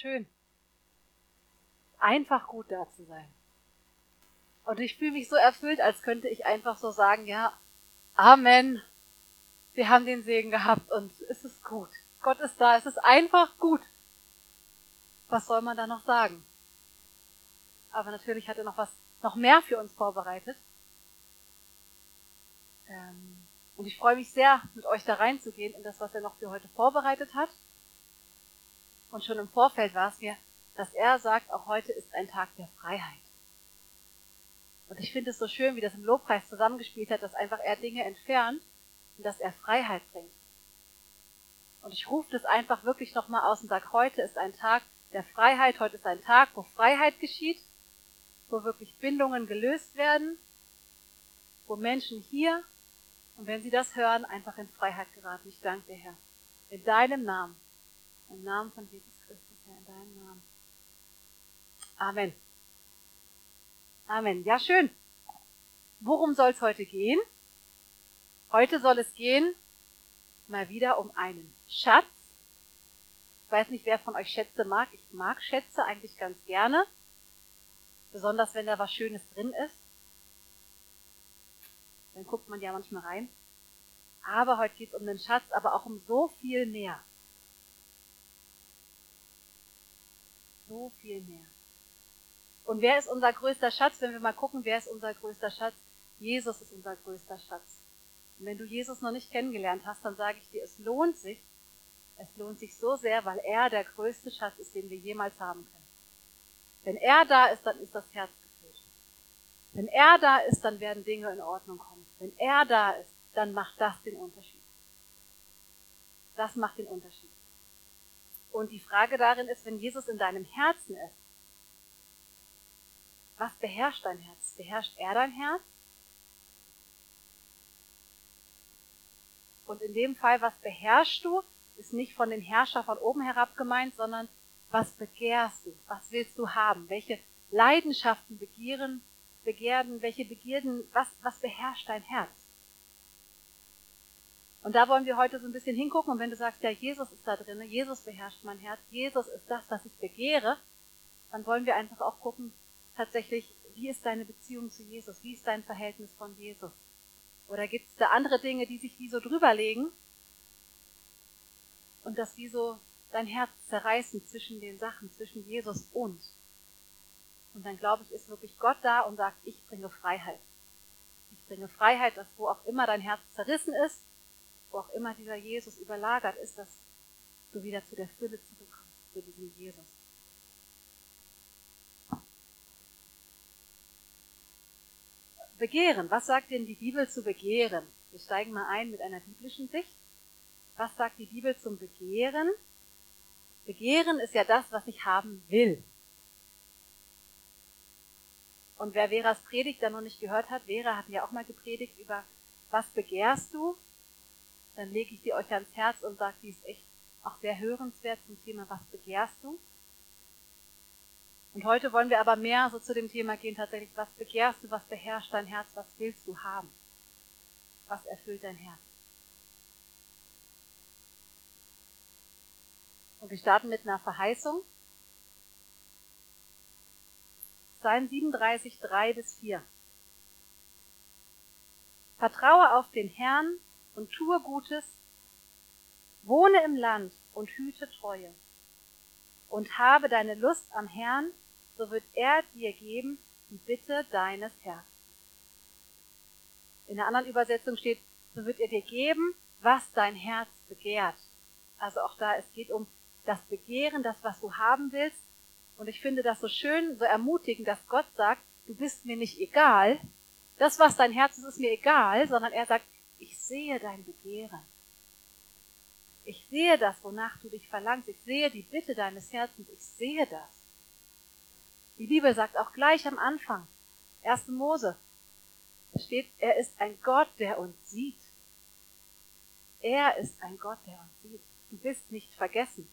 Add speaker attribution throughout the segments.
Speaker 1: schön. Einfach gut da zu sein. Und ich fühle mich so erfüllt, als könnte ich einfach so sagen, ja, Amen. Wir haben den Segen gehabt und es ist gut. Gott ist da, es ist einfach gut. Was soll man da noch sagen? Aber natürlich hat er noch was, noch mehr für uns vorbereitet. Ähm, und ich freue mich sehr, mit euch da reinzugehen in das, was er noch für heute vorbereitet hat. Und schon im Vorfeld war es mir, dass er sagt, auch heute ist ein Tag der Freiheit. Und ich finde es so schön, wie das im Lobpreis zusammengespielt hat, dass einfach er Dinge entfernt und dass er Freiheit bringt. Und ich rufe das einfach wirklich nochmal aus und sage, heute ist ein Tag der Freiheit, heute ist ein Tag, wo Freiheit geschieht, wo wirklich Bindungen gelöst werden, wo Menschen hier, und wenn sie das hören, einfach in Freiheit geraten. Ich danke dir, Herr. In deinem Namen. Im Namen von Jesus Christus, Herr, in deinem Namen. Amen. Amen. Ja, schön. Worum soll es heute gehen? Heute soll es gehen mal wieder um einen Schatz. Ich weiß nicht, wer von euch Schätze mag. Ich mag Schätze eigentlich ganz gerne. Besonders wenn da was Schönes drin ist. Dann guckt man ja manchmal rein. Aber heute geht es um den Schatz, aber auch um so viel mehr. So viel mehr. Und wer ist unser größter Schatz? Wenn wir mal gucken, wer ist unser größter Schatz? Jesus ist unser größter Schatz. Und wenn du Jesus noch nicht kennengelernt hast, dann sage ich dir, es lohnt sich. Es lohnt sich so sehr, weil er der größte Schatz ist, den wir jemals haben können. Wenn er da ist, dann ist das Herz gefüllt. Wenn er da ist, dann werden Dinge in Ordnung kommen. Wenn er da ist, dann macht das den Unterschied. Das macht den Unterschied. Und die Frage darin ist, wenn Jesus in deinem Herzen ist, was beherrscht dein Herz? Beherrscht er dein Herz? Und in dem Fall, was beherrschst du, ist nicht von den Herrscher von oben herab gemeint, sondern was begehrst du? Was willst du haben? Welche Leidenschaften begehren, Begehren, welche Begierden, was, was beherrscht dein Herz? Und da wollen wir heute so ein bisschen hingucken. Und wenn du sagst, ja, Jesus ist da drin, Jesus beherrscht mein Herz, Jesus ist das, was ich begehre, dann wollen wir einfach auch gucken, tatsächlich, wie ist deine Beziehung zu Jesus? Wie ist dein Verhältnis von Jesus? Oder gibt es da andere Dinge, die sich wie so drüberlegen und das wie so dein Herz zerreißen zwischen den Sachen, zwischen Jesus und? Und dann glaube ich, ist wirklich Gott da und sagt, ich bringe Freiheit. Ich bringe Freiheit, dass wo auch immer dein Herz zerrissen ist, wo auch immer dieser Jesus überlagert ist, dass du wieder zu der Fülle zurückkommst, zu diesem Jesus. Begehren. Was sagt denn die Bibel zu Begehren? Wir steigen mal ein mit einer biblischen Sicht. Was sagt die Bibel zum Begehren? Begehren ist ja das, was ich haben will. Und wer Veras Predigt dann noch nicht gehört hat, Vera hat ja auch mal gepredigt über was begehrst du? Dann lege ich die euch ans Herz und sage, die ist echt auch sehr hörenswert zum Thema was begehrst du? Und heute wollen wir aber mehr so zu dem Thema gehen, tatsächlich, was begehrst du, was beherrscht dein Herz, was willst du haben? Was erfüllt dein Herz? Und wir starten mit einer Verheißung. Psalm 37, 3 bis 4. Vertraue auf den Herrn und tue Gutes, wohne im Land und hüte Treue. Und habe deine Lust am Herrn so wird er dir geben die Bitte deines Herzens. In der anderen Übersetzung steht, so wird er dir geben, was dein Herz begehrt. Also auch da, es geht um das Begehren, das, was du haben willst. Und ich finde das so schön, so ermutigend, dass Gott sagt, du bist mir nicht egal. Das, was dein Herz ist, ist mir egal, sondern er sagt, ich sehe dein Begehren. Ich sehe das, wonach du dich verlangst. Ich sehe die Bitte deines Herzens. Ich sehe das. Die Bibel sagt auch gleich am Anfang, 1. Mose, steht, er ist ein Gott, der uns sieht. Er ist ein Gott, der uns sieht. Du bist nicht vergessen.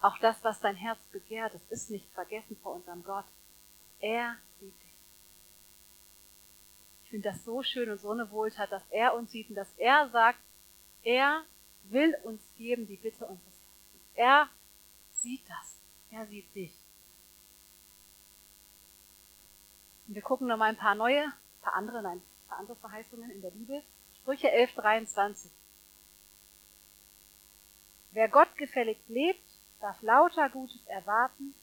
Speaker 1: Auch das, was dein Herz begehrt, das ist nicht vergessen vor unserem Gott. Er finde das so schön und so eine Wohltat, dass er uns sieht und dass er sagt, er will uns geben die Bitte unseres Herzens. Er sieht das. Er sieht dich. Und wir gucken noch mal ein paar neue, ein paar andere, nein, ein paar andere Verheißungen in der Bibel. Sprüche 11, 23. Wer gottgefällig lebt, darf lauter Gutes erwarten,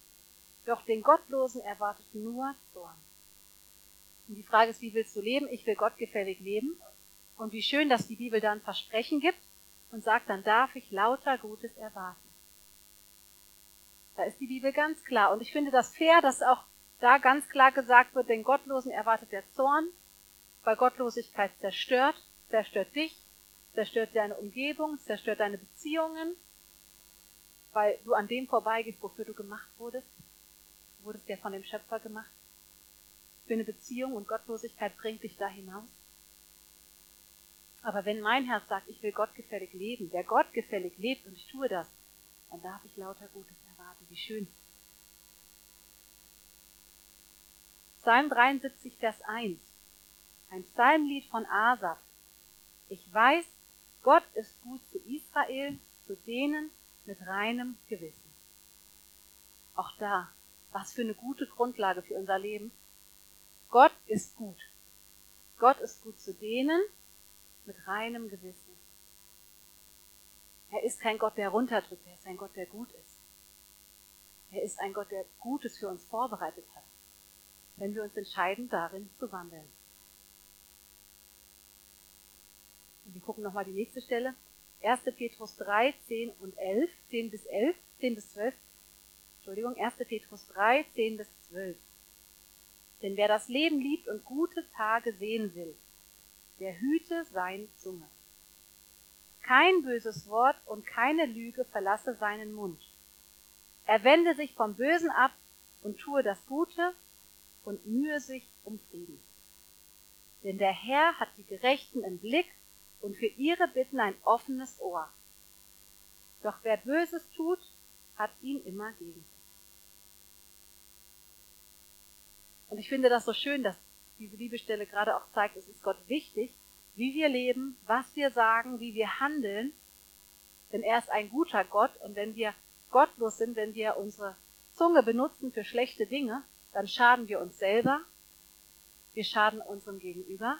Speaker 1: doch den Gottlosen erwartet nur Zorn. Und die Frage ist, wie willst du leben? Ich will gottgefällig leben. Und wie schön, dass die Bibel dann Versprechen gibt und sagt, dann darf ich lauter Gutes erwarten. Da ist die Bibel ganz klar. Und ich finde das fair, dass auch da ganz klar gesagt wird, den Gottlosen erwartet der Zorn, weil Gottlosigkeit zerstört, zerstört dich, zerstört deine Umgebung, zerstört deine Beziehungen, weil du an dem vorbeigehst, wofür du gemacht wurdest. Wurdest ja von dem Schöpfer gemacht. Für eine Beziehung und Gottlosigkeit bringt dich da hinaus. Aber wenn mein Herz sagt, ich will gottgefällig leben, der gottgefällig lebt und ich tue das, dann darf ich lauter Gutes erwarten. Wie schön. Psalm 73, Vers 1. Ein Psalmlied von Asaf. Ich weiß, Gott ist gut zu Israel, zu denen mit reinem Gewissen. Auch da, was für eine gute Grundlage für unser Leben. Gott ist gut. Gott ist gut zu denen mit reinem Gewissen. Er ist kein Gott, der runterdrückt, er ist ein Gott, der gut ist. Er ist ein Gott, der Gutes für uns vorbereitet hat, wenn wir uns entscheiden, darin zu wandeln. Und wir gucken nochmal die nächste Stelle. 1. Petrus 3, 10 und 11, 10 bis 11, 10 bis 12. Entschuldigung, 1. Petrus 3, 10 bis 12. Denn wer das Leben liebt und gute Tage sehen will, der hüte seine Zunge. Kein böses Wort und keine Lüge verlasse seinen Mund. Er wende sich vom Bösen ab und tue das Gute und mühe sich um Frieden. Denn der Herr hat die Gerechten im Blick und für ihre Bitten ein offenes Ohr. Doch wer Böses tut, hat ihn immer gegen sich. Und ich finde das so schön, dass diese Liebestelle gerade auch zeigt, es ist Gott wichtig, wie wir leben, was wir sagen, wie wir handeln. Denn er ist ein guter Gott und wenn wir gottlos sind, wenn wir unsere Zunge benutzen für schlechte Dinge, dann schaden wir uns selber, wir schaden unserem Gegenüber.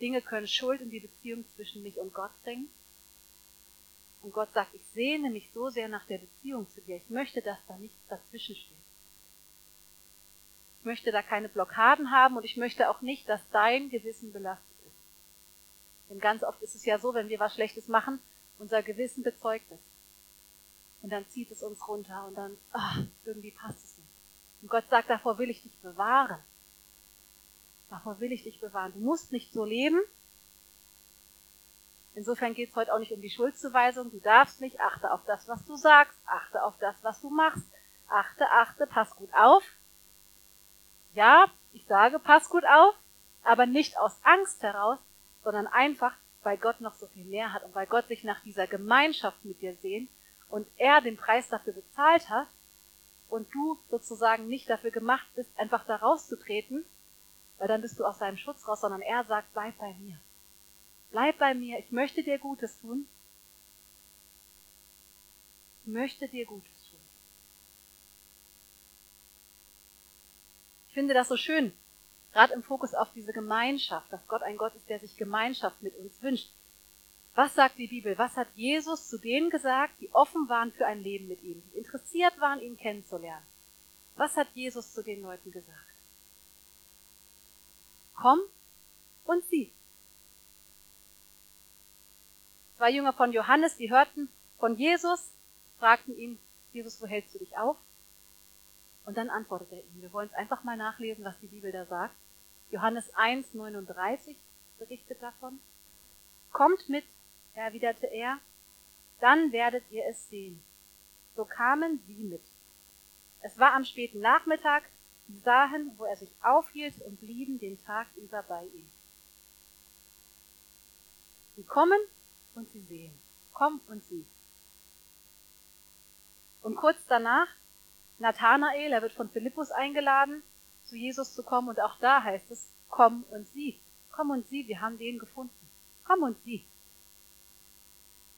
Speaker 1: Dinge können Schuld in die Beziehung zwischen mich und Gott bringen. Und Gott sagt, ich sehne mich so sehr nach der Beziehung zu dir. Ich möchte, dass da nichts dazwischen steht. Ich möchte da keine Blockaden haben und ich möchte auch nicht, dass dein Gewissen belastet ist. Denn ganz oft ist es ja so, wenn wir was Schlechtes machen, unser Gewissen bezeugt es. Und dann zieht es uns runter und dann, ach, irgendwie passt es nicht. Und Gott sagt, davor will ich dich bewahren. Davor will ich dich bewahren. Du musst nicht so leben, Insofern geht es heute auch nicht um die Schuldzuweisung. Du darfst nicht, achte auf das, was du sagst, achte auf das, was du machst. Achte, achte, pass gut auf. Ja, ich sage, pass gut auf, aber nicht aus Angst heraus, sondern einfach, weil Gott noch so viel mehr hat und weil Gott sich nach dieser Gemeinschaft mit dir sehnt und er den Preis dafür bezahlt hat und du sozusagen nicht dafür gemacht bist, einfach da rauszutreten, weil dann bist du aus seinem Schutz raus, sondern er sagt, bleib bei mir. Bleib bei mir, ich möchte dir Gutes tun. Ich möchte dir Gutes tun. Ich finde das so schön, gerade im Fokus auf diese Gemeinschaft, dass Gott ein Gott ist, der sich Gemeinschaft mit uns wünscht. Was sagt die Bibel? Was hat Jesus zu denen gesagt, die offen waren für ein Leben mit ihm, die interessiert waren, ihn kennenzulernen? Was hat Jesus zu den Leuten gesagt? Komm und sieh. Zwei Jünger von Johannes, die hörten von Jesus, fragten ihn, Jesus, wo hältst du dich auf? Und dann antwortete er ihnen. Wir wollen es einfach mal nachlesen, was die Bibel da sagt. Johannes 1, 39 berichtet davon. Kommt mit, erwiderte er, dann werdet ihr es sehen. So kamen sie mit. Es war am späten Nachmittag, sie sahen, wo er sich aufhielt und blieben den Tag über bei ihm. Sie kommen und sie sehen. Komm und sieh. Und kurz danach, Nathanael, er wird von Philippus eingeladen, zu Jesus zu kommen und auch da heißt es, komm und sieh. Komm und sieh, wir haben den gefunden. Komm und sieh.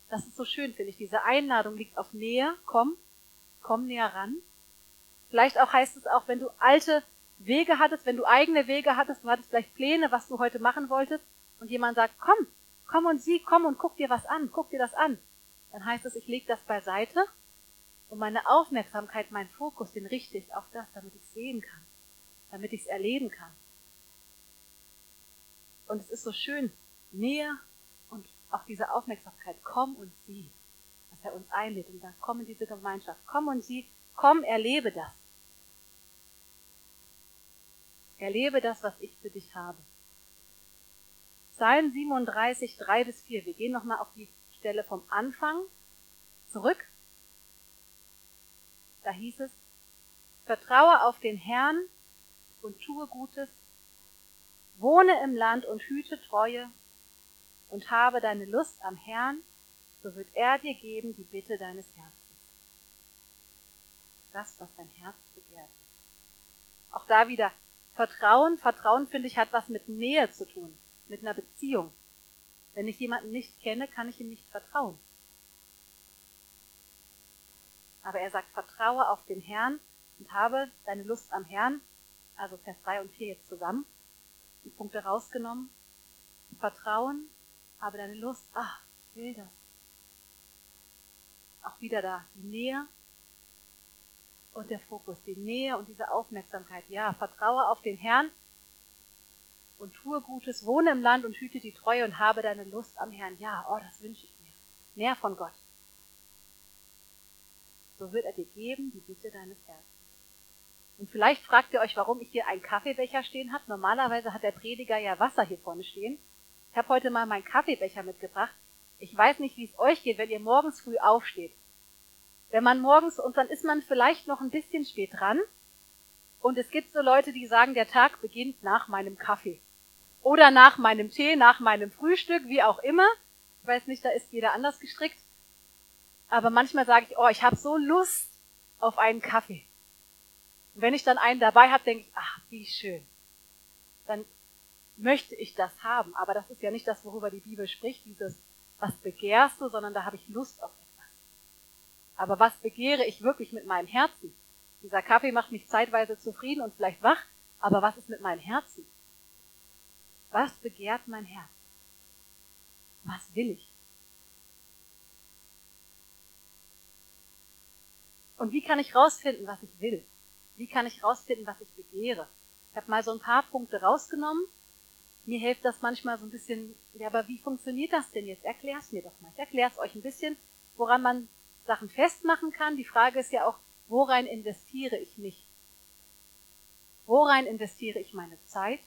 Speaker 1: Das ist so schön, finde ich. Diese Einladung liegt auf Nähe. Komm, komm näher ran. Vielleicht auch heißt es auch, wenn du alte Wege hattest, wenn du eigene Wege hattest, du hattest vielleicht Pläne, was du heute machen wolltest, und jemand sagt, komm, komm und sieh, komm und guck dir was an, guck dir das an. Dann heißt es, ich lege das beiseite und meine Aufmerksamkeit, mein Fokus, den richte ich auf das, damit ich sehen kann, damit ich es erleben kann. Und es ist so schön, Nähe und auch diese Aufmerksamkeit, komm und sieh, dass er uns einlädt und sagt, komm in diese Gemeinschaft, komm und sieh, komm, erlebe das. Erlebe das, was ich für dich habe. Psalm 37, 3 bis 4. Wir gehen nochmal auf die Stelle vom Anfang zurück. Da hieß es, Vertraue auf den Herrn und tue Gutes, wohne im Land und hüte Treue und habe deine Lust am Herrn, so wird er dir geben die Bitte deines Herzens. Das, was dein Herz begehrt. Auch da wieder Vertrauen. Vertrauen, finde ich, hat was mit Nähe zu tun, mit einer Beziehung. Wenn ich jemanden nicht kenne, kann ich ihm nicht vertrauen. Aber er sagt, vertraue auf den Herrn und habe deine Lust am Herrn, also Vers 3 und 4 jetzt zusammen, die Punkte rausgenommen. Vertrauen, habe deine Lust, ach, ich will das. Auch wieder da, die Nähe und der Fokus, die Nähe und diese Aufmerksamkeit. Ja, vertraue auf den Herrn und tue Gutes, wohne im Land und hüte die Treue und habe deine Lust am Herrn. Ja, oh, das wünsche ich mir. Mehr von Gott so wird er dir geben die Bitte deines Herzens. Und vielleicht fragt ihr euch, warum ich hier einen Kaffeebecher stehen habe. Normalerweise hat der Prediger ja Wasser hier vorne stehen. Ich habe heute mal meinen Kaffeebecher mitgebracht. Ich weiß nicht, wie es euch geht, wenn ihr morgens früh aufsteht. Wenn man morgens, und dann ist man vielleicht noch ein bisschen spät dran, und es gibt so Leute, die sagen, der Tag beginnt nach meinem Kaffee. Oder nach meinem Tee, nach meinem Frühstück, wie auch immer. Ich weiß nicht, da ist jeder anders gestrickt. Aber manchmal sage ich, oh, ich habe so Lust auf einen Kaffee. Und wenn ich dann einen dabei habe, denke ich, ach, wie schön. Dann möchte ich das haben. Aber das ist ja nicht das, worüber die Bibel spricht, dieses, was begehrst du, sondern da habe ich Lust auf etwas. Aber was begehre ich wirklich mit meinem Herzen? Dieser Kaffee macht mich zeitweise zufrieden und vielleicht wach, aber was ist mit meinem Herzen? Was begehrt mein Herz? Was will ich? Und wie kann ich rausfinden, was ich will? Wie kann ich rausfinden, was ich begehre? Ich habe mal so ein paar Punkte rausgenommen. Mir hilft das manchmal so ein bisschen, ja, aber wie funktioniert das denn jetzt? Erklär's mir doch mal. Ich erkläre es euch ein bisschen, woran man Sachen festmachen kann. Die Frage ist ja auch, worein investiere ich mich? Worein investiere ich meine Zeit?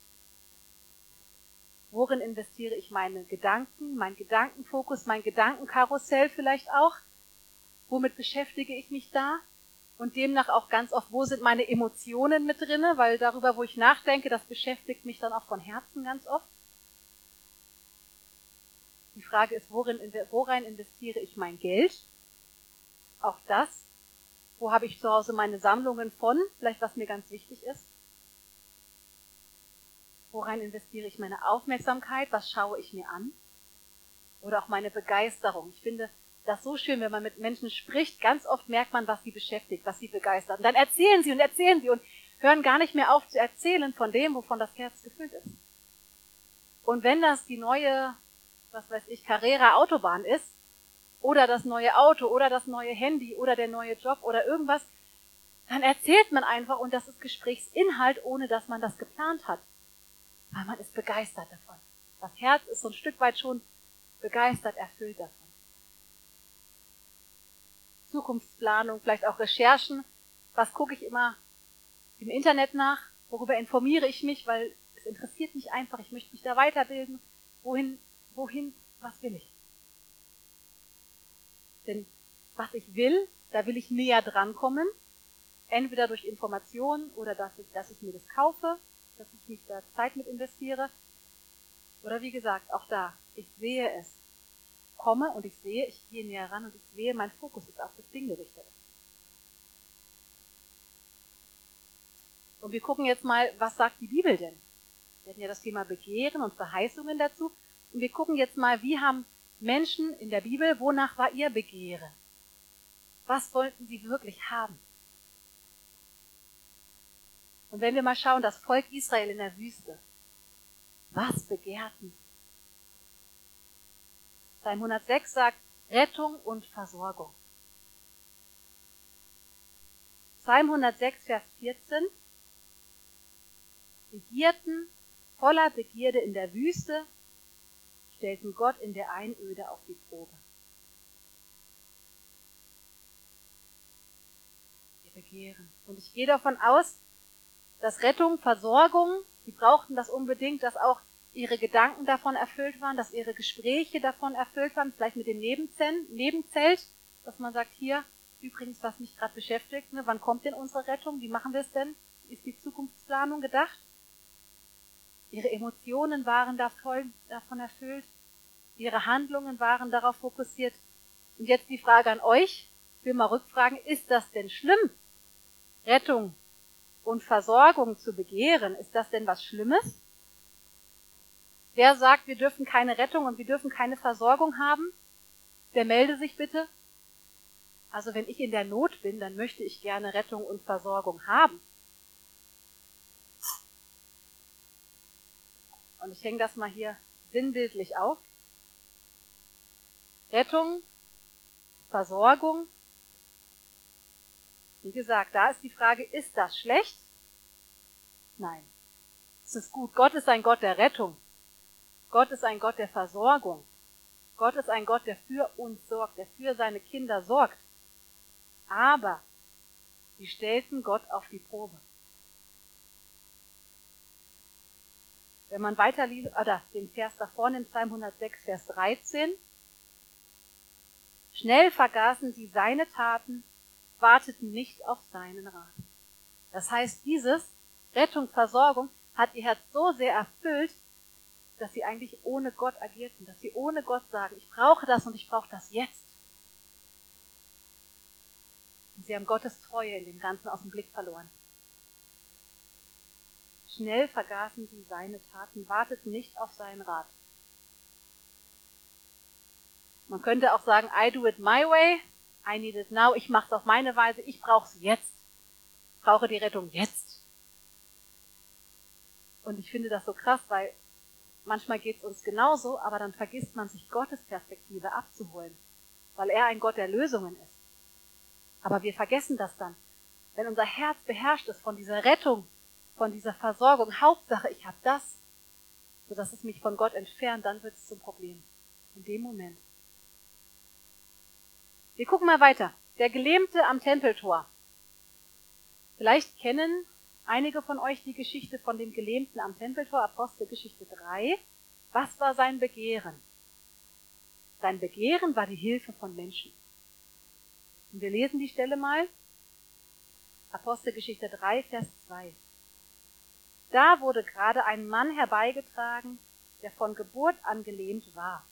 Speaker 1: Worin investiere ich meine Gedanken, mein Gedankenfokus, mein Gedankenkarussell vielleicht auch? womit beschäftige ich mich da? Und demnach auch ganz oft, wo sind meine Emotionen mit drinne? Weil darüber, wo ich nachdenke, das beschäftigt mich dann auch von Herzen ganz oft. Die Frage ist, worin, worein investiere ich mein Geld? Auch das. Wo habe ich zu Hause meine Sammlungen von? Vielleicht was mir ganz wichtig ist. Worein investiere ich meine Aufmerksamkeit? Was schaue ich mir an? Oder auch meine Begeisterung. Ich finde, das so schön, wenn man mit Menschen spricht. Ganz oft merkt man, was sie beschäftigt, was sie begeistert. Und dann erzählen sie und erzählen sie und hören gar nicht mehr auf zu erzählen von dem, wovon das Herz gefüllt ist. Und wenn das die neue, was weiß ich, Carrera Autobahn ist, oder das neue Auto, oder das neue Handy, oder der neue Job, oder irgendwas, dann erzählt man einfach und das ist Gesprächsinhalt, ohne dass man das geplant hat. Weil man ist begeistert davon. Das Herz ist so ein Stück weit schon begeistert, erfüllt davon. Zukunftsplanung, vielleicht auch Recherchen. Was gucke ich immer im Internet nach? Worüber informiere ich mich? Weil es interessiert mich einfach. Ich möchte mich da weiterbilden. Wohin, wohin, was will ich? Denn was ich will, da will ich näher drankommen. Entweder durch Informationen oder dass ich, dass ich mir das kaufe, dass ich mich da Zeit mit investiere. Oder wie gesagt, auch da, ich sehe es komme und ich sehe, ich gehe näher ran und ich sehe, mein Fokus ist auf das Ding gerichtet. Und wir gucken jetzt mal, was sagt die Bibel denn? Wir hatten ja das Thema Begehren und Verheißungen dazu. Und wir gucken jetzt mal, wie haben Menschen in der Bibel, wonach war ihr Begehren? Was wollten sie wirklich haben? Und wenn wir mal schauen, das Volk Israel in der Wüste, was begehrten? Psalm 106 sagt Rettung und Versorgung. Psalm 106, Vers 14. Begierten voller Begierde in der Wüste, stellten Gott in der Einöde auf die Probe. Wir begehren. Und ich gehe davon aus, dass Rettung, Versorgung, sie brauchten das unbedingt, dass auch ihre Gedanken davon erfüllt waren, dass ihre Gespräche davon erfüllt waren, vielleicht mit dem Nebenzelt, dass man sagt, hier, übrigens, was mich gerade beschäftigt, ne, wann kommt denn unsere Rettung, wie machen wir es denn? Ist die Zukunftsplanung gedacht? Ihre Emotionen waren davon erfüllt. Ihre Handlungen waren darauf fokussiert. Und jetzt die Frage an euch. Ich will mal rückfragen, ist das denn schlimm? Rettung und Versorgung zu begehren, ist das denn was Schlimmes? Wer sagt, wir dürfen keine Rettung und wir dürfen keine Versorgung haben? Der melde sich bitte. Also wenn ich in der Not bin, dann möchte ich gerne Rettung und Versorgung haben. Und ich hänge das mal hier sinnbildlich auf. Rettung, Versorgung. Wie gesagt, da ist die Frage, ist das schlecht? Nein. Es ist gut. Gott ist ein Gott der Rettung. Gott ist ein Gott der Versorgung. Gott ist ein Gott, der für uns sorgt, der für seine Kinder sorgt. Aber sie stellten Gott auf die Probe. Wenn man weiter liest, oder den Vers davor nimmt, Psalm 106, Vers 13. Schnell vergaßen sie seine Taten, warteten nicht auf seinen Rat. Das heißt, dieses Rettung, Versorgung hat ihr Herz so sehr erfüllt, dass sie eigentlich ohne Gott agierten, dass sie ohne Gott sagen, ich brauche das und ich brauche das jetzt. Und sie haben Gottes Treue in dem Ganzen aus dem Blick verloren. Schnell vergaßen sie seine Taten, warteten nicht auf seinen Rat. Man könnte auch sagen, I do it my way, I need it now, ich mache es auf meine Weise, ich brauche es jetzt. Ich brauche die Rettung jetzt. Und ich finde das so krass, weil manchmal geht es uns genauso, aber dann vergisst man sich Gottes Perspektive abzuholen, weil er ein Gott der Lösungen ist. Aber wir vergessen das dann. Wenn unser Herz beherrscht ist von dieser Rettung, von dieser Versorgung. Hauptsache, ich habe das, sodass es mich von Gott entfernt, dann wird es zum Problem. In dem Moment. Wir gucken mal weiter. Der Gelähmte am Tempeltor. Vielleicht kennen einige von euch die Geschichte von dem Gelähmten am Tempeltor, Apostelgeschichte 3. Was war sein Begehren? Sein Begehren war die Hilfe von Menschen. Und wir lesen die Stelle mal. Apostelgeschichte 3, Vers 2. Da wurde gerade ein Mann herbeigetragen, der von Geburt an gelähmt war.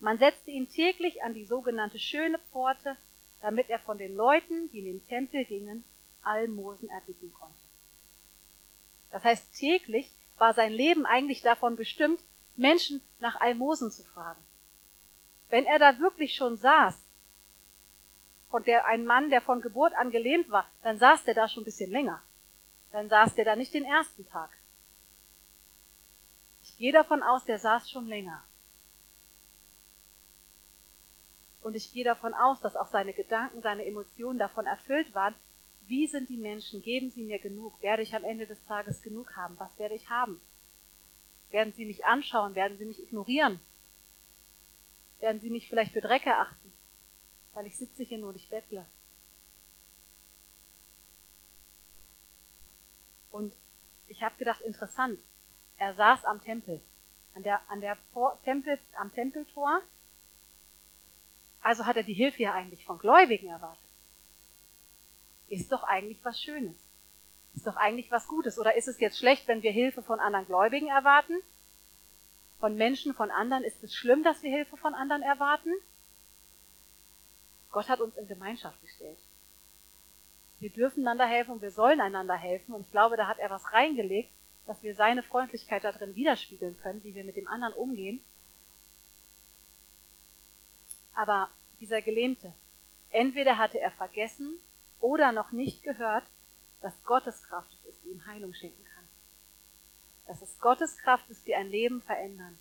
Speaker 1: Man setzte ihn täglich an die sogenannte schöne Pforte, damit er von den Leuten, die in den Tempel gingen, Almosen erbitten konnte. Das heißt, täglich war sein Leben eigentlich davon bestimmt, Menschen nach Almosen zu fragen. Wenn er da wirklich schon saß, von der ein Mann, der von Geburt an gelähmt war, dann saß der da schon ein bisschen länger dann saß der da nicht den ersten Tag. Ich gehe davon aus, der saß schon länger. Und ich gehe davon aus, dass auch seine Gedanken, seine Emotionen davon erfüllt waren, wie sind die Menschen, geben sie mir genug, werde ich am Ende des Tages genug haben, was werde ich haben? Werden sie mich anschauen, werden sie mich ignorieren? Werden sie mich vielleicht für Dreck erachten, weil ich sitze hier nur nicht bettle? Und ich habe gedacht, interessant. Er saß am Tempel, an der, an der Tempel, am Tempeltor. Also hat er die Hilfe ja eigentlich von Gläubigen erwartet. Ist doch eigentlich was Schönes. Ist doch eigentlich was Gutes. Oder ist es jetzt schlecht, wenn wir Hilfe von anderen Gläubigen erwarten? Von Menschen, von anderen? Ist es schlimm, dass wir Hilfe von anderen erwarten? Gott hat uns in Gemeinschaft gestellt. Wir dürfen einander helfen und wir sollen einander helfen. Und ich glaube, da hat er was reingelegt, dass wir seine Freundlichkeit da drin widerspiegeln können, wie wir mit dem anderen umgehen. Aber dieser Gelähmte, entweder hatte er vergessen oder noch nicht gehört, dass Gottes Kraft es ist, die ihm Heilung schenken kann. Dass es Gottes Kraft ist, die ein Leben verändern.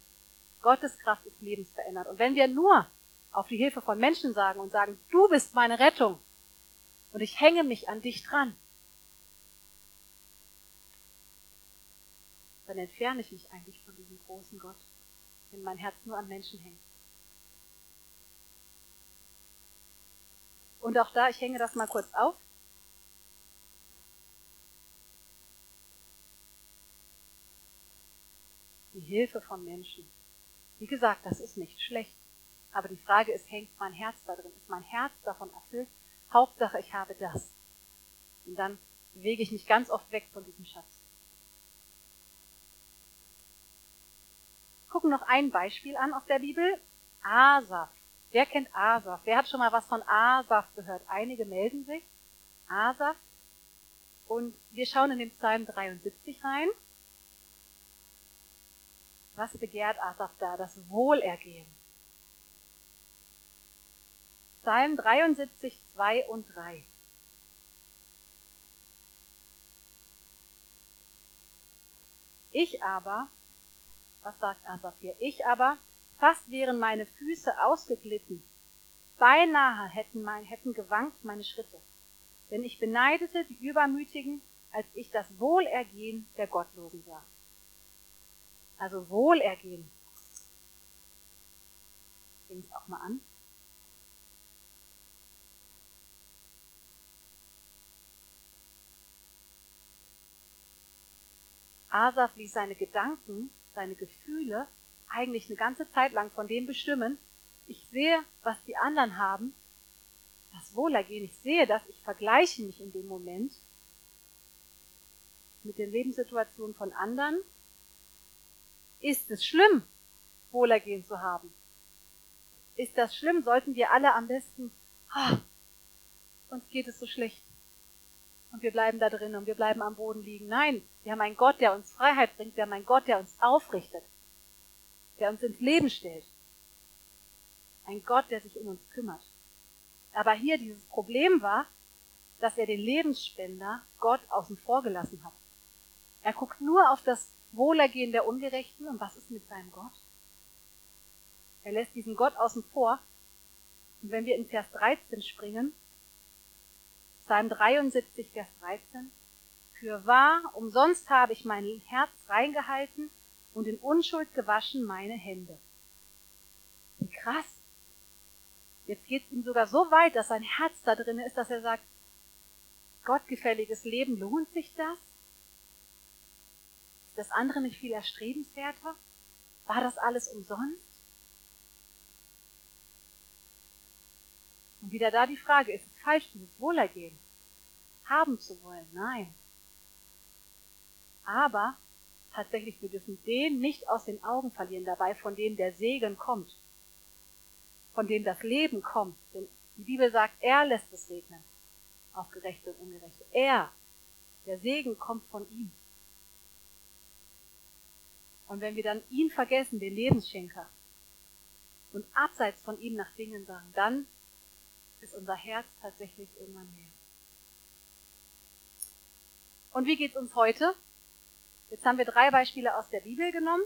Speaker 1: Gottes Kraft ist lebensverändert. Und wenn wir nur auf die Hilfe von Menschen sagen und sagen, du bist meine Rettung und ich hänge mich an dich dran, dann entferne ich mich eigentlich von diesem großen Gott, wenn mein Herz nur an Menschen hängt. Und auch da, ich hänge das mal kurz auf. Die Hilfe von Menschen. Wie gesagt, das ist nicht schlecht. Aber die Frage ist, hängt mein Herz da drin? Ist mein Herz davon erfüllt? Hauptsache, ich habe das. Und dann bewege ich mich ganz oft weg von diesem Schatz. Gucken noch ein Beispiel an aus der Bibel. Asaf. Wer kennt Asaf? Wer hat schon mal was von Asaf gehört? Einige melden sich. Asaf. Und wir schauen in den Psalm 73 rein. Was begehrt Asaf da? Das Wohlergehen. Psalm 73, 2 und 3. Ich aber, was sagt Asaf hier? Ich aber, fast wären meine Füße ausgeglitten. Beinahe hätten, mein, hätten gewankt meine Schritte. Denn ich beneidete die Übermütigen, als ich das Wohlergehen der Gottlosen sah. Also Wohlergehen. Bring es auch mal an. Asaf ließ seine Gedanken, seine Gefühle eigentlich eine ganze Zeit lang von dem bestimmen. Ich sehe, was die anderen haben, das Wohlergehen. Ich sehe das, ich vergleiche mich in dem Moment mit den Lebenssituationen von anderen ist es schlimm, Wohlergehen zu haben? Ist das schlimm? Sollten wir alle am besten, ah, uns geht es so schlecht. Und wir bleiben da drin und wir bleiben am Boden liegen. Nein, wir haben einen Gott, der uns Freiheit bringt. Wir haben einen Gott, der uns aufrichtet. Der uns ins Leben stellt. Ein Gott, der sich um uns kümmert. Aber hier dieses Problem war, dass er den Lebensspender Gott außen vor gelassen hat. Er guckt nur auf das Wohlergehen der Ungerechten. Und was ist mit seinem Gott? Er lässt diesen Gott außen vor. Und wenn wir in Vers 13 springen, Psalm 73, Vers 13, für wahr, umsonst habe ich mein Herz reingehalten und in Unschuld gewaschen meine Hände. Wie krass. Jetzt geht es ihm sogar so weit, dass sein Herz da drin ist, dass er sagt, gottgefälliges Leben, lohnt sich das? das andere nicht viel erstrebenswerter? War das alles umsonst? Und wieder da die Frage, ist es falsch, dieses Wohlergehen haben zu wollen? Nein. Aber tatsächlich, wir dürfen den nicht aus den Augen verlieren dabei, von dem der Segen kommt, von dem das Leben kommt. Denn die Bibel sagt, er lässt es regnen auf Gerechte und Ungerechte. Er, der Segen kommt von ihm. Und wenn wir dann ihn vergessen, den Lebensschenker, und abseits von ihm nach Dingen sagen, dann ist unser Herz tatsächlich irgendwann leer. Und wie geht's uns heute? Jetzt haben wir drei Beispiele aus der Bibel genommen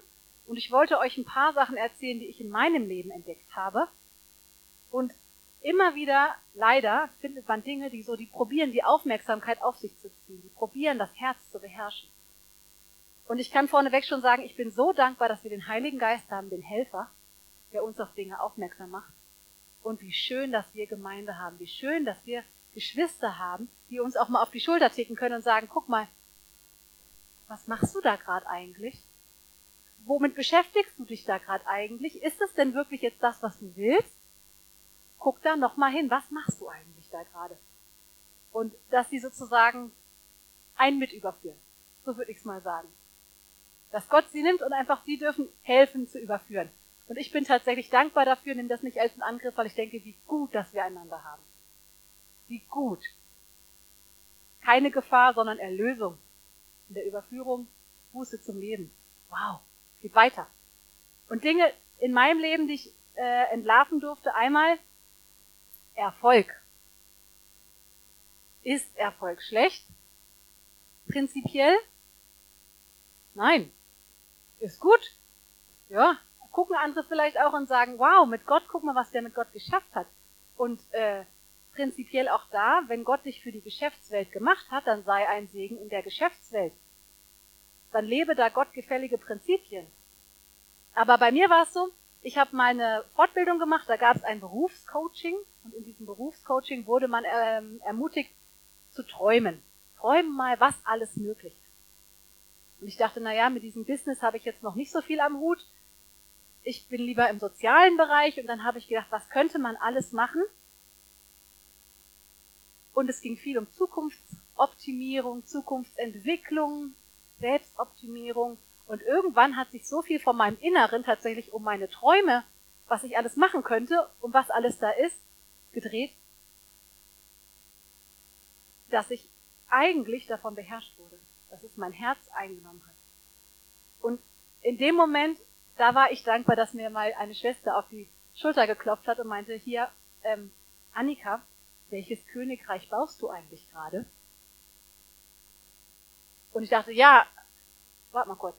Speaker 1: und ich wollte euch ein paar Sachen erzählen, die ich in meinem Leben entdeckt habe. Und immer wieder, leider, findet man Dinge, die so, die probieren, die Aufmerksamkeit auf sich zu ziehen, die probieren, das Herz zu beherrschen. Und ich kann vorneweg schon sagen, ich bin so dankbar, dass wir den Heiligen Geist haben, den Helfer, der uns auf Dinge aufmerksam macht. Und wie schön, dass wir Gemeinde haben. Wie schön, dass wir Geschwister haben, die uns auch mal auf die Schulter ticken können und sagen, guck mal, was machst du da gerade eigentlich? Womit beschäftigst du dich da gerade eigentlich? Ist es denn wirklich jetzt das, was du willst? Guck da noch mal hin, was machst du eigentlich da gerade? Und dass sie sozusagen einen mit überführen. So würde ich es mal sagen dass Gott sie nimmt und einfach sie dürfen helfen zu überführen. Und ich bin tatsächlich dankbar dafür, nehme das nicht als einen Angriff, weil ich denke, wie gut, dass wir einander haben. Wie gut. Keine Gefahr, sondern Erlösung. In der Überführung Buße zum Leben. Wow, geht weiter. Und Dinge in meinem Leben, die ich äh, entlarven durfte. Einmal Erfolg. Ist Erfolg schlecht? Prinzipiell? Nein. Ist gut. Ja, gucken andere vielleicht auch und sagen, wow, mit Gott, guck mal, was der mit Gott geschafft hat. Und äh, prinzipiell auch da, wenn Gott dich für die Geschäftswelt gemacht hat, dann sei ein Segen in der Geschäftswelt. Dann lebe da gottgefällige Prinzipien. Aber bei mir war es so, ich habe meine Fortbildung gemacht, da gab es ein Berufscoaching und in diesem Berufscoaching wurde man ähm, ermutigt zu träumen. Träumen mal, was alles möglich ist. Und ich dachte, na ja, mit diesem Business habe ich jetzt noch nicht so viel am Hut. Ich bin lieber im sozialen Bereich und dann habe ich gedacht, was könnte man alles machen? Und es ging viel um Zukunftsoptimierung, Zukunftsentwicklung, Selbstoptimierung. Und irgendwann hat sich so viel von meinem Inneren tatsächlich um meine Träume, was ich alles machen könnte und was alles da ist, gedreht, dass ich eigentlich davon beherrscht wurde, dass es mein Herz eingenommen hat. Und in dem Moment, da war ich dankbar, dass mir mal eine Schwester auf die Schulter geklopft hat und meinte, hier, ähm, Annika, welches Königreich baust du eigentlich gerade? Und ich dachte, ja, warte mal kurz.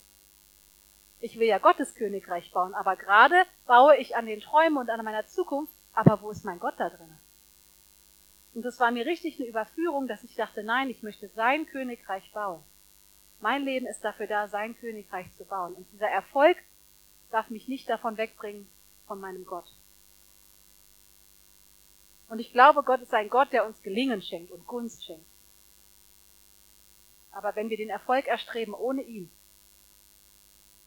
Speaker 1: Ich will ja Gottes Königreich bauen, aber gerade baue ich an den Träumen und an meiner Zukunft, aber wo ist mein Gott da drin? Und das war mir richtig eine Überführung, dass ich dachte, nein, ich möchte sein Königreich bauen. Mein Leben ist dafür da, sein Königreich zu bauen. Und dieser Erfolg darf mich nicht davon wegbringen von meinem Gott. Und ich glaube, Gott ist ein Gott, der uns Gelingen schenkt und Gunst schenkt. Aber wenn wir den Erfolg erstreben ohne ihn,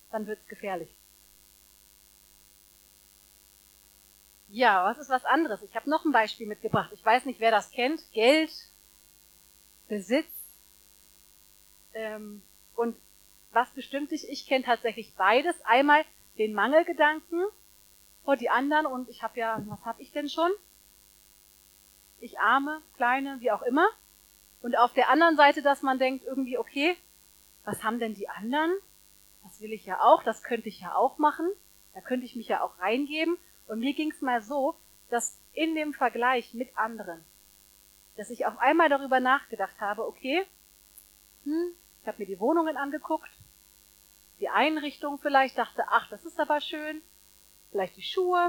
Speaker 1: dann wird's gefährlich. Ja, was ist was anderes? Ich habe noch ein Beispiel mitgebracht. Ich weiß nicht, wer das kennt. Geld, Besitz. Ähm, und was bestimmt dich? Ich kenne tatsächlich beides. Einmal den Mangelgedanken vor die anderen und ich habe ja, was habe ich denn schon? Ich arme, kleine, wie auch immer. Und auf der anderen Seite, dass man denkt irgendwie, okay, was haben denn die anderen? Das will ich ja auch, das könnte ich ja auch machen. Da könnte ich mich ja auch reingeben. Und mir ging es mal so, dass in dem Vergleich mit anderen, dass ich auf einmal darüber nachgedacht habe, okay, hm, ich habe mir die Wohnungen angeguckt, die Einrichtung vielleicht, dachte, ach, das ist aber schön, vielleicht die Schuhe,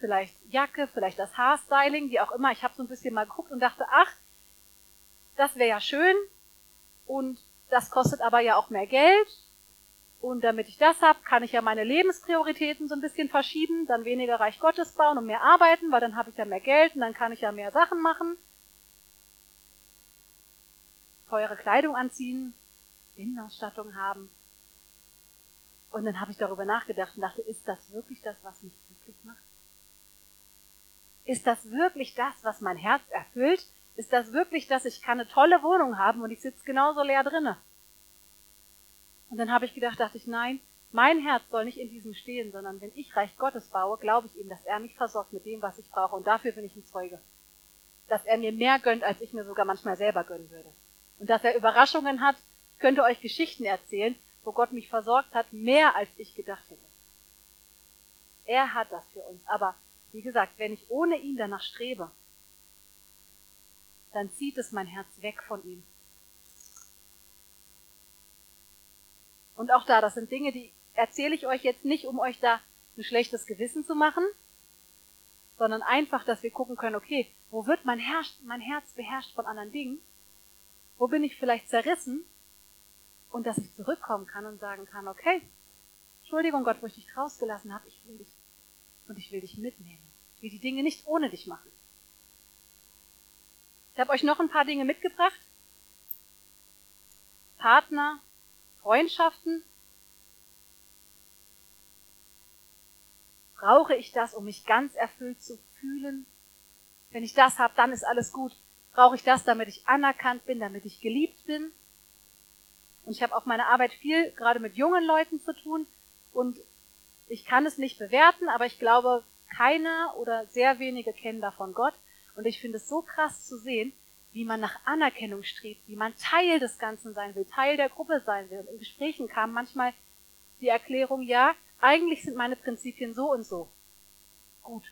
Speaker 1: vielleicht Jacke, vielleicht das Haarstyling, wie auch immer. Ich habe so ein bisschen mal geguckt und dachte, ach, das wäre ja schön und das kostet aber ja auch mehr Geld. Und damit ich das habe, kann ich ja meine Lebensprioritäten so ein bisschen verschieben, dann weniger Reich Gottes bauen und mehr arbeiten, weil dann habe ich ja mehr Geld und dann kann ich ja mehr Sachen machen. Teure Kleidung anziehen, Innenausstattung haben. Und dann habe ich darüber nachgedacht und dachte, ist das wirklich das, was mich glücklich macht? Ist das wirklich das, was mein Herz erfüllt? Ist das wirklich das, ich kann eine tolle Wohnung haben und ich sitze genauso leer drinne? Und dann habe ich gedacht, dachte ich, nein, mein Herz soll nicht in diesem stehen, sondern wenn ich Reich Gottes baue, glaube ich ihm, dass er mich versorgt mit dem, was ich brauche. Und dafür bin ich ein Zeuge. Dass er mir mehr gönnt, als ich mir sogar manchmal selber gönnen würde. Und dass er Überraschungen hat. Ich könnte euch Geschichten erzählen, wo Gott mich versorgt hat, mehr als ich gedacht hätte. Er hat das für uns. Aber wie gesagt, wenn ich ohne ihn danach strebe, dann zieht es mein Herz weg von ihm. Und auch da, das sind Dinge, die erzähle ich euch jetzt nicht, um euch da ein schlechtes Gewissen zu machen, sondern einfach, dass wir gucken können, okay, wo wird mein, Herz, mein Herz beherrscht von anderen Dingen? Wo bin ich vielleicht zerrissen? Und dass ich zurückkommen kann und sagen kann, okay, Entschuldigung Gott, wo ich dich rausgelassen habe, ich will dich und ich will dich mitnehmen. Ich will die Dinge nicht ohne dich machen. Ich habe euch noch ein paar Dinge mitgebracht. Partner, Freundschaften. Brauche ich das, um mich ganz erfüllt zu fühlen? Wenn ich das habe, dann ist alles gut. Brauche ich das, damit ich anerkannt bin, damit ich geliebt bin? Und ich habe auf meiner Arbeit viel gerade mit jungen Leuten zu tun und ich kann es nicht bewerten, aber ich glaube, keiner oder sehr wenige kennen davon Gott. Und ich finde es so krass zu sehen, wie man nach Anerkennung strebt, wie man Teil des Ganzen sein will, Teil der Gruppe sein will. Und in Gesprächen kam manchmal die Erklärung, ja, eigentlich sind meine Prinzipien so und so. gut.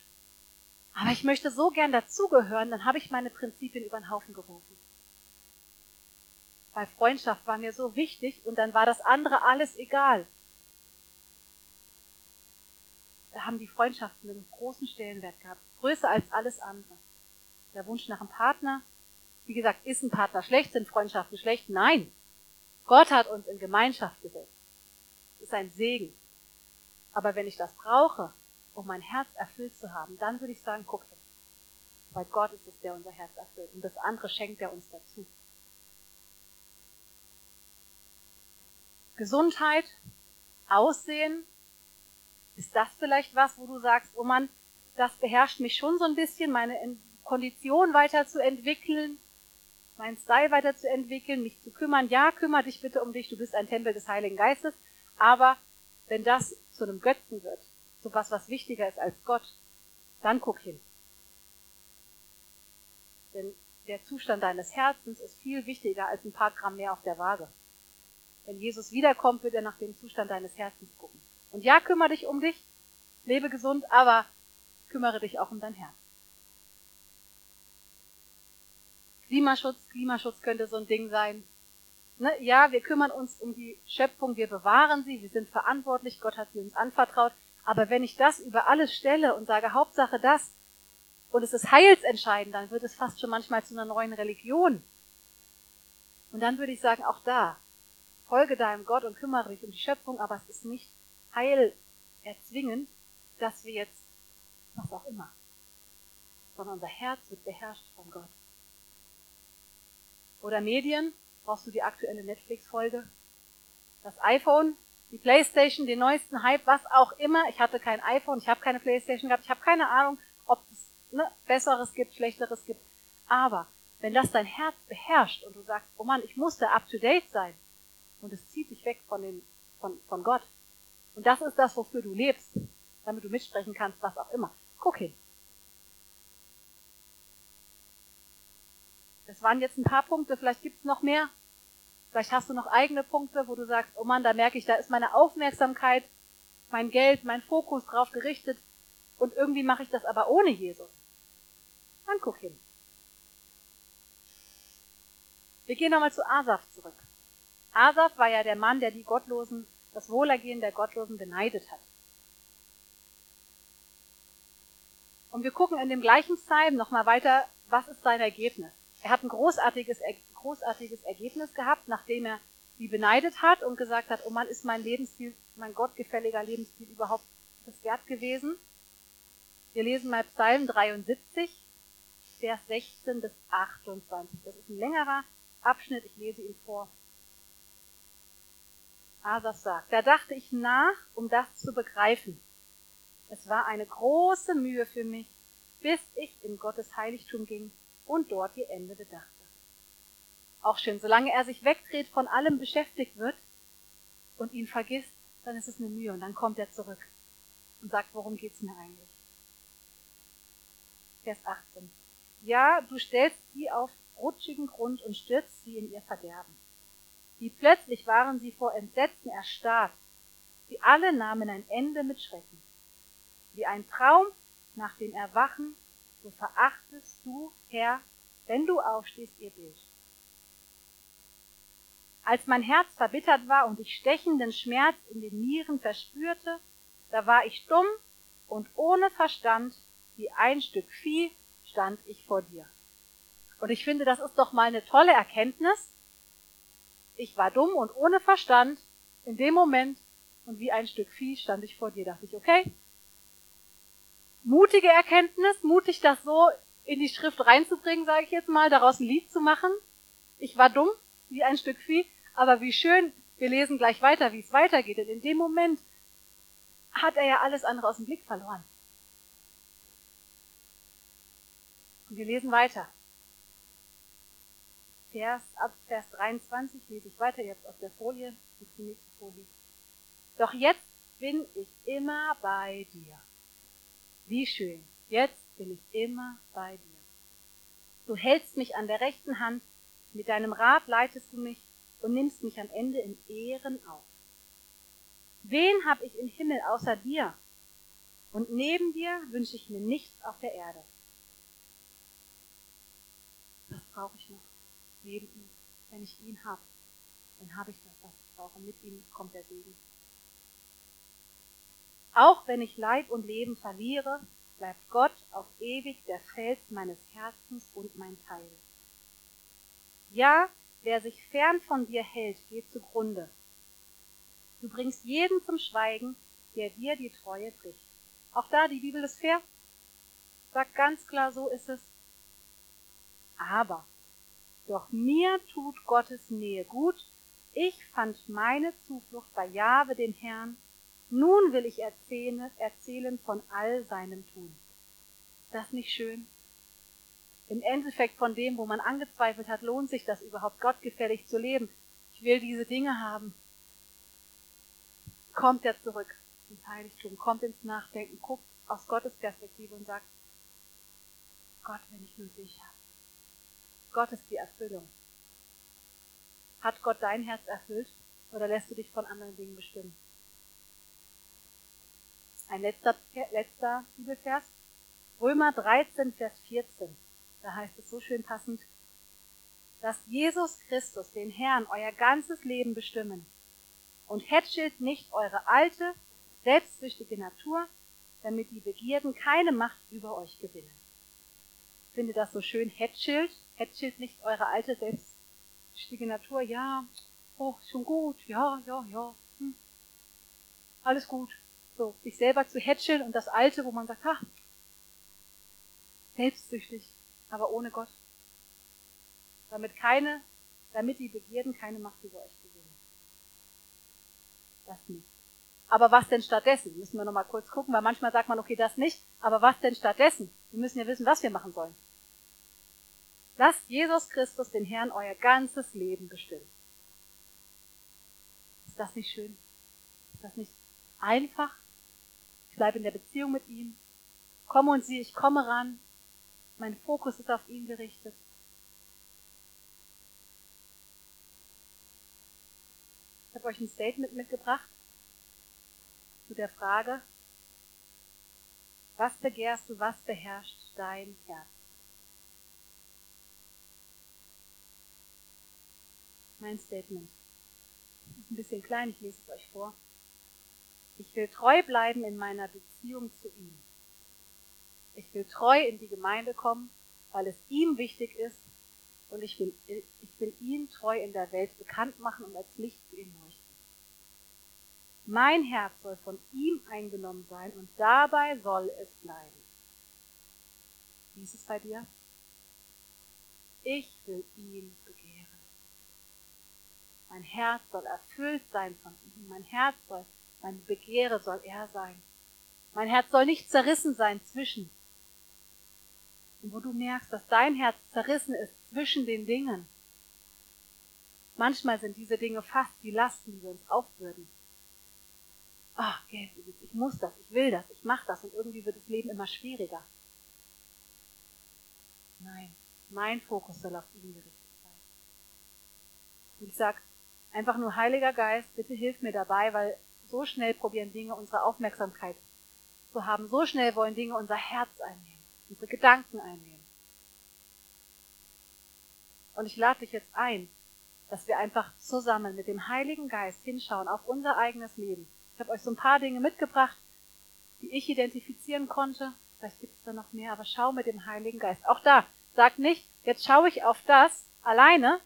Speaker 1: Aber ich möchte so gern dazugehören, dann habe ich meine Prinzipien über den Haufen geworfen. Weil Freundschaft war mir so wichtig und dann war das andere alles egal. Da haben die Freundschaften einen großen Stellenwert gehabt, größer als alles andere. Der Wunsch nach einem Partner, wie gesagt, ist ein Partner schlecht, sind Freundschaften schlecht? Nein. Gott hat uns in Gemeinschaft gesetzt. Das ist ein Segen. Aber wenn ich das brauche, um mein Herz erfüllt zu haben, dann würde ich sagen, guck hin. Weil Gott ist es, der unser Herz erfüllt. Und das andere schenkt er uns dazu. Gesundheit, Aussehen, ist das vielleicht was, wo du sagst, oh Mann, das beherrscht mich schon so ein bisschen, meine Kondition weiterzuentwickeln, meinen Style weiterzuentwickeln, mich zu kümmern. Ja, kümmere dich bitte um dich, du bist ein Tempel des Heiligen Geistes. Aber wenn das zu einem Götzen wird, zu was, was wichtiger ist als Gott, dann guck hin. Denn der Zustand deines Herzens ist viel wichtiger als ein paar Gramm mehr auf der Waage. Wenn Jesus wiederkommt, wird er nach dem Zustand deines Herzens gucken. Und ja, kümmere dich um dich, lebe gesund, aber kümmere dich auch um dein Herz. Klimaschutz, Klimaschutz könnte so ein Ding sein. Ne? Ja, wir kümmern uns um die Schöpfung, wir bewahren sie, wir sind verantwortlich, Gott hat sie uns anvertraut. Aber wenn ich das über alles stelle und sage, Hauptsache das, und es ist heilsentscheidend, dann wird es fast schon manchmal zu einer neuen Religion. Und dann würde ich sagen, auch da, folge deinem Gott und kümmere dich um die Schöpfung, aber es ist nicht heil erzwingend, dass wir jetzt, was auch immer, sondern unser Herz wird beherrscht von Gott. Oder Medien, brauchst du die aktuelle Netflix-Folge, das iPhone, die Playstation, den neuesten Hype, was auch immer. Ich hatte kein iPhone, ich habe keine Playstation gehabt, ich habe keine Ahnung, ob es ne, Besseres gibt, Schlechteres gibt. Aber wenn das dein Herz beherrscht und du sagst, oh Mann, ich muss da up to date sein und es zieht dich weg von, den, von, von Gott. Und das ist das, wofür du lebst, damit du mitsprechen kannst, was auch immer. Guck hin. Das waren jetzt ein paar Punkte, vielleicht gibt's noch mehr. Vielleicht hast du noch eigene Punkte, wo du sagst, oh Mann, da merke ich, da ist meine Aufmerksamkeit, mein Geld, mein Fokus drauf gerichtet und irgendwie mache ich das aber ohne Jesus. Dann guck hin. Wir gehen nochmal zu Asaf zurück. Asaf war ja der Mann, der die Gottlosen, das Wohlergehen der Gottlosen beneidet hat. Und wir gucken in dem gleichen Psalm nochmal weiter, was ist sein Ergebnis? Er hat ein großartiges, großartiges Ergebnis gehabt, nachdem er sie beneidet hat und gesagt hat, oh Mann, ist mein Lebensstil, mein gottgefälliger Lebensstil überhaupt das wert gewesen? Wir lesen mal Psalm 73, Vers 16 bis 28. Das ist ein längerer Abschnitt, ich lese ihn vor. Asaf sagt, da dachte ich nach, um das zu begreifen. Es war eine große Mühe für mich, bis ich in Gottes Heiligtum ging und dort ihr Ende bedachte. Auch schön, solange er sich wegdreht, von allem beschäftigt wird und ihn vergisst, dann ist es eine Mühe und dann kommt er zurück und sagt, worum geht's mir eigentlich? Vers 18. Ja, du stellst sie auf rutschigen Grund und stürzt sie in ihr Verderben. Wie plötzlich waren sie vor Entsetzen erstarrt. Sie alle nahmen ein Ende mit Schrecken. Wie ein Traum nach dem Erwachen so verachtest du, Herr, wenn du aufstehst, ihr Bild. Als mein Herz verbittert war und ich stechenden Schmerz in den Nieren verspürte, da war ich dumm und ohne Verstand, wie ein Stück Vieh stand ich vor dir. Und ich finde, das ist doch mal eine tolle Erkenntnis. Ich war dumm und ohne Verstand in dem Moment und wie ein Stück Vieh stand ich vor dir. Dachte ich, okay, mutige Erkenntnis, mutig das so in die Schrift reinzubringen, sage ich jetzt mal, daraus ein Lied zu machen. Ich war dumm, wie ein Stück Vieh, aber wie schön, wir lesen gleich weiter, wie es weitergeht. Denn in dem Moment hat er ja alles andere aus dem Blick verloren. Und wir lesen weiter. Vers, ab Vers 23 lese ich weiter, jetzt auf der Folie, die nächste Folie. Doch jetzt bin ich immer bei dir. Wie schön. Jetzt bin ich immer bei dir. Du hältst mich an der rechten Hand, mit deinem Rat leitest du mich und nimmst mich am Ende in Ehren auf. Wen hab ich im Himmel außer dir? Und neben dir wünsche ich mir nichts auf der Erde. Das brauche ich noch. Neben ihm. Wenn ich ihn habe, dann habe ich das, was ich brauche. Mit ihm kommt der Segen. Auch wenn ich Leib und Leben verliere, bleibt Gott auf ewig der Fels meines Herzens und mein Teil. Ja, wer sich fern von dir hält, geht zugrunde. Du bringst jeden zum Schweigen, der dir die Treue bricht. Auch da, die Bibel ist fair, sagt ganz klar, so ist es. Aber, doch mir tut Gottes Nähe gut. Ich fand meine Zuflucht bei Jahwe, dem Herrn, nun will ich erzählen, erzählen von all seinem Tun. Ist das nicht schön? Im Endeffekt von dem, wo man angezweifelt hat, lohnt sich das überhaupt, gottgefällig zu leben. Ich will diese Dinge haben. Kommt er zurück ins Heiligtum, kommt ins Nachdenken, guckt aus Gottes Perspektive und sagt, Gott, wenn ich nur dich habe. Gott ist die Erfüllung. Hat Gott dein Herz erfüllt oder lässt du dich von anderen Dingen bestimmen? Ein letzter, letzter Bibelvers. Römer 13, Vers 14. Da heißt es so schön passend, dass Jesus Christus, den Herrn, euer ganzes Leben bestimmen und hätschelt nicht eure alte, selbstsüchtige Natur, damit die Begierden keine Macht über euch gewinnen. Finde das so schön, hätschelt, hätschelt nicht eure alte, selbstsüchtige Natur, ja, oh, schon gut, ja, ja, ja, hm. alles gut, so, sich selber zu hätscheln und das Alte, wo man sagt, ha, selbstsüchtig, aber ohne Gott. Damit keine, damit die Begierden keine Macht über euch gewinnen. Das nicht. Aber was denn stattdessen? Müssen wir nochmal kurz gucken, weil manchmal sagt man, okay, das nicht, aber was denn stattdessen? Wir müssen ja wissen, was wir machen sollen. Lasst Jesus Christus, den Herrn, euer ganzes Leben bestimmen. Ist das nicht schön? Ist das nicht einfach? bleibe in der Beziehung mit ihm. Komme und sieh, ich komme ran. Mein Fokus ist auf ihn gerichtet. Ich habe euch ein Statement mitgebracht zu der Frage, was begehrst du, was beherrscht dein Herz? Mein Statement. Ist ein bisschen klein, ich lese es euch vor. Ich will treu bleiben in meiner Beziehung zu ihm. Ich will treu in die Gemeinde kommen, weil es ihm wichtig ist und ich will, ich will ihn treu in der Welt bekannt machen und als Licht für ihn leuchten. Mein Herz soll von ihm eingenommen sein und dabei soll es bleiben. Wie ist es bei dir? Ich will ihn begehren. Mein Herz soll erfüllt sein von ihm. Mein Herz soll mein Begehre soll er sein. Mein Herz soll nicht zerrissen sein zwischen. Und wo du merkst, dass dein Herz zerrissen ist zwischen den Dingen. Manchmal sind diese Dinge fast die Lasten, die wir uns aufbürden. Ach, Geld, ich muss das, ich will das, ich mach das und irgendwie wird das Leben immer schwieriger. Nein, mein Fokus soll auf ihn gerichtet sein. Und ich sag einfach nur, Heiliger Geist, bitte hilf mir dabei, weil so schnell probieren Dinge unsere Aufmerksamkeit zu haben. So schnell wollen Dinge unser Herz einnehmen, unsere Gedanken einnehmen. Und ich lade dich jetzt ein, dass wir einfach zusammen mit dem Heiligen Geist hinschauen auf unser eigenes Leben. Ich habe euch so ein paar Dinge mitgebracht, die ich identifizieren konnte. Vielleicht gibt es da noch mehr, aber schau mit dem Heiligen Geist. Auch da, sag nicht, jetzt schaue ich auf das alleine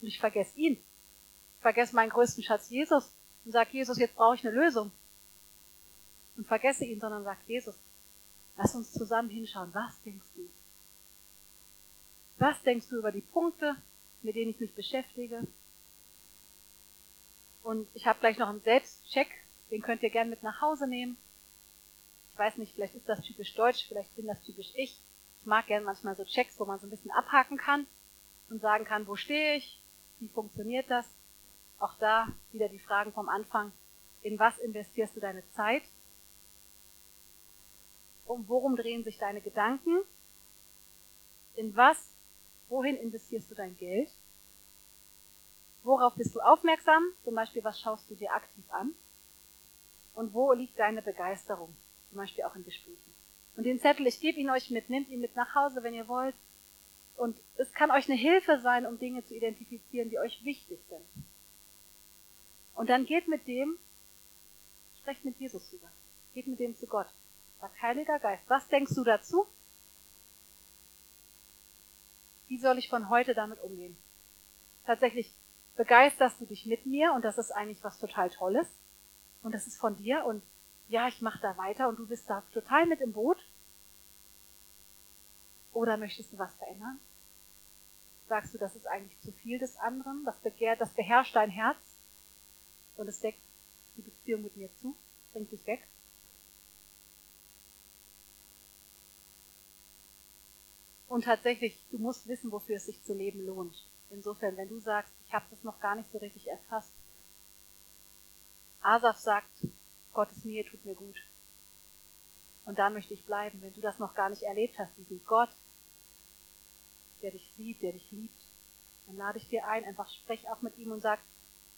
Speaker 1: und ich vergesse ihn. Ich vergesse meinen größten Schatz Jesus und sag, Jesus, jetzt brauche ich eine Lösung. Und vergesse ihn, sondern sag, Jesus, lass uns zusammen hinschauen. Was denkst du? Was denkst du über die Punkte, mit denen ich mich beschäftige? Und ich habe gleich noch einen Selbstcheck, den könnt ihr gerne mit nach Hause nehmen. Ich weiß nicht, vielleicht ist das typisch deutsch, vielleicht bin das typisch ich. Ich mag gerne manchmal so Checks, wo man so ein bisschen abhaken kann und sagen kann, wo stehe ich, wie funktioniert das. Auch da wieder die Fragen vom Anfang. In was investierst du deine Zeit? Um worum drehen sich deine Gedanken? In was, wohin investierst du dein Geld? Worauf bist du aufmerksam? Zum Beispiel, was schaust du dir aktiv an? Und wo liegt deine Begeisterung? zum Beispiel auch in Gesprächen. Und den Zettel, ich gebe ihn euch mit, nehmt ihn mit nach Hause, wenn ihr wollt. Und es kann euch eine Hilfe sein, um Dinge zu identifizieren, die euch wichtig sind. Und dann geht mit dem, sprecht mit Jesus drüber. Geht mit dem zu Gott. Sagt, Heiliger Geist, was denkst du dazu? Wie soll ich von heute damit umgehen? Tatsächlich begeisterst du dich mit mir und das ist eigentlich was total Tolles und das ist von dir und ja, ich mache da weiter und du bist da total mit im Boot. Oder möchtest du was verändern? Sagst du, das ist eigentlich zu viel des anderen, das begehrt, das beherrscht dein Herz und es deckt die Beziehung mit mir zu, bringt dich weg? Und tatsächlich, du musst wissen, wofür es sich zu leben lohnt. Insofern, wenn du sagst, ich habe das noch gar nicht so richtig erfasst. Asaf sagt, Gottes Nähe tut mir gut. Und da möchte ich bleiben, wenn du das noch gar nicht erlebt hast, diesen Gott, der dich sieht, der dich liebt, dann lade ich dir ein, einfach sprech auch mit ihm und sag,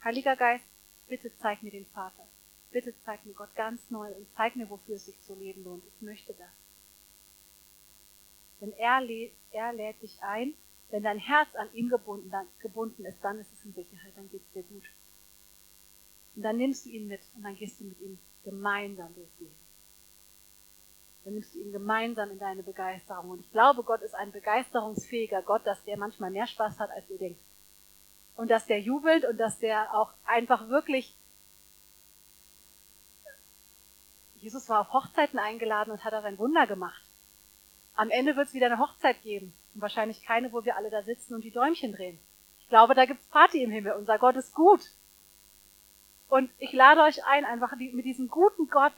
Speaker 1: Heiliger Geist, bitte zeig mir den Vater. Bitte zeig mir Gott ganz neu und zeig mir, wofür es sich zu leben lohnt. Ich möchte das. Denn er, lädt, er lädt dich ein, wenn dein Herz an ihm gebunden, dann, gebunden ist, dann ist es in Sicherheit, dann geht es dir gut. Und dann nimmst du ihn mit und dann gehst du mit ihm gemeinsam durchs Leben. Dann nimmst du ihn gemeinsam in deine Begeisterung. Und ich glaube, Gott ist ein begeisterungsfähiger Gott, dass der manchmal mehr Spaß hat, als ihr denkt. Und dass der jubelt und dass der auch einfach wirklich Jesus war auf Hochzeiten eingeladen und hat da sein Wunder gemacht. Am Ende wird es wieder eine Hochzeit geben. Und wahrscheinlich keine, wo wir alle da sitzen und die Däumchen drehen. Ich glaube, da gibt's Party im Himmel. Unser Gott ist gut. Und ich lade euch ein, einfach mit diesem guten Gott,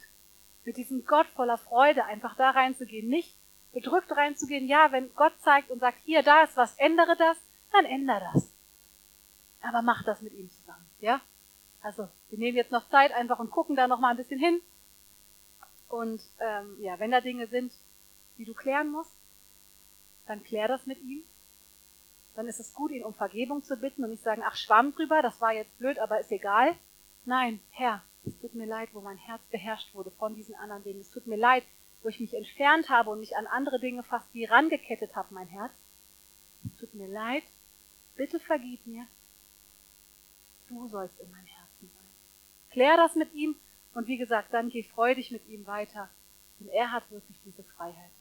Speaker 1: mit diesem Gott voller Freude einfach da reinzugehen. Nicht bedrückt reinzugehen. Ja, wenn Gott zeigt und sagt, hier, da ist was, ändere das, dann ändere das. Aber mach das mit ihm zusammen. Ja? Also, wir nehmen jetzt noch Zeit einfach und gucken da noch mal ein bisschen hin. Und ähm, ja, wenn da Dinge sind, die du klären musst, dann klär das mit ihm. Dann ist es gut, ihn um Vergebung zu bitten und nicht sagen, ach, schwamm drüber, das war jetzt blöd, aber ist egal. Nein, Herr, es tut mir leid, wo mein Herz beherrscht wurde von diesen anderen Dingen. Es tut mir leid, wo ich mich entfernt habe und mich an andere Dinge fast wie rangekettet habe, mein Herz. Es tut mir leid, bitte vergib mir. Du sollst in mein Herzen sein. Klär das mit ihm und wie gesagt, dann geh freudig mit ihm weiter. Denn er hat wirklich diese Freiheit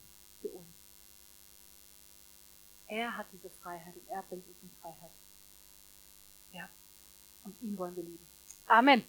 Speaker 1: für uns. Er hat diese Freiheit und er bringt uns in Freiheit. Ja. Und ihn wollen wir lieben. Amen.